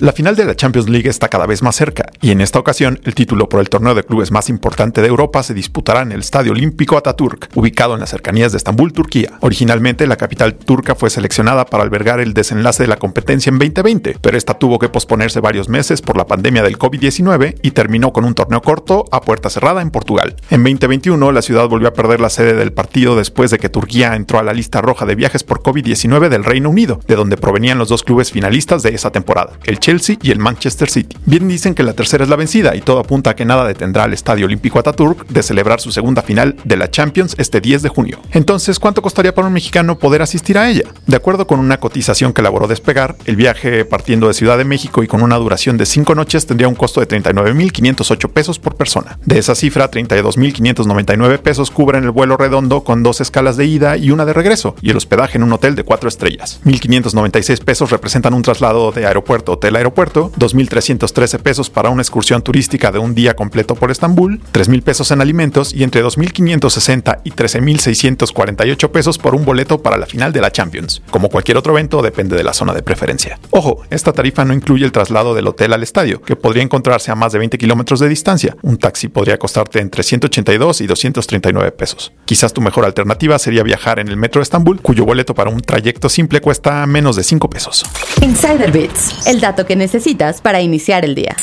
La final de la Champions League está cada vez más cerca y en esta ocasión el título por el torneo de clubes más importante de Europa se disputará en el Estadio Olímpico Ataturk, ubicado en las cercanías de Estambul, Turquía. Originalmente la capital turca fue seleccionada para albergar el desenlace de la competencia en 2020, pero esta tuvo que posponerse varios meses por la pandemia del COVID-19 y terminó con un torneo corto a puerta cerrada en Portugal. En 2021 la ciudad volvió a perder la sede del partido después de que Turquía entró a la lista roja de viajes por COVID-19 del Reino Unido, de donde provenían los dos clubes finalistas de esa temporada, el Chelsea y el Manchester City. Bien dicen que la tercera es la vencida y todo apunta a que nada detendrá al Estadio Olímpico Ataturk de celebrar su segunda final de la Champions este 10 de junio. Entonces, ¿cuánto costaría para un mexicano poder asistir a ella? De acuerdo con una cotización que elaboró Despegar, el viaje partiendo de Ciudad de México y con una duración de 5 noches tendría un costo de 39.508 pesos por persona. De esa cifra, 32.599 pesos cubren el vuelo redondo con dos escalas de ida y una de regreso, y el hospedaje en un hotel de 4 estrellas. 1.596 pesos representan un traslado de aeropuerto hotel-aeropuerto, 2.313 pesos para una excursión turística de un día completo por Estambul, 3.000 pesos en alimentos y entre 2.560 y 13.648 pesos por un boleto para la final de la Champions. Como cualquier otro evento, depende de la zona de preferencia. Ojo, esta tarifa no incluye el traslado del hotel al estadio, que podría encontrarse a más de 20 kilómetros de distancia. Un taxi podría costarte entre 182 y 239 pesos. Quizás tu mejor alternativa sería viajar en el metro de Estambul, cuyo boleto para un trayecto simple cuesta menos de 5 pesos. Insider Bits, el que necesitas para iniciar el día.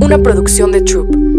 Una producción de Troop.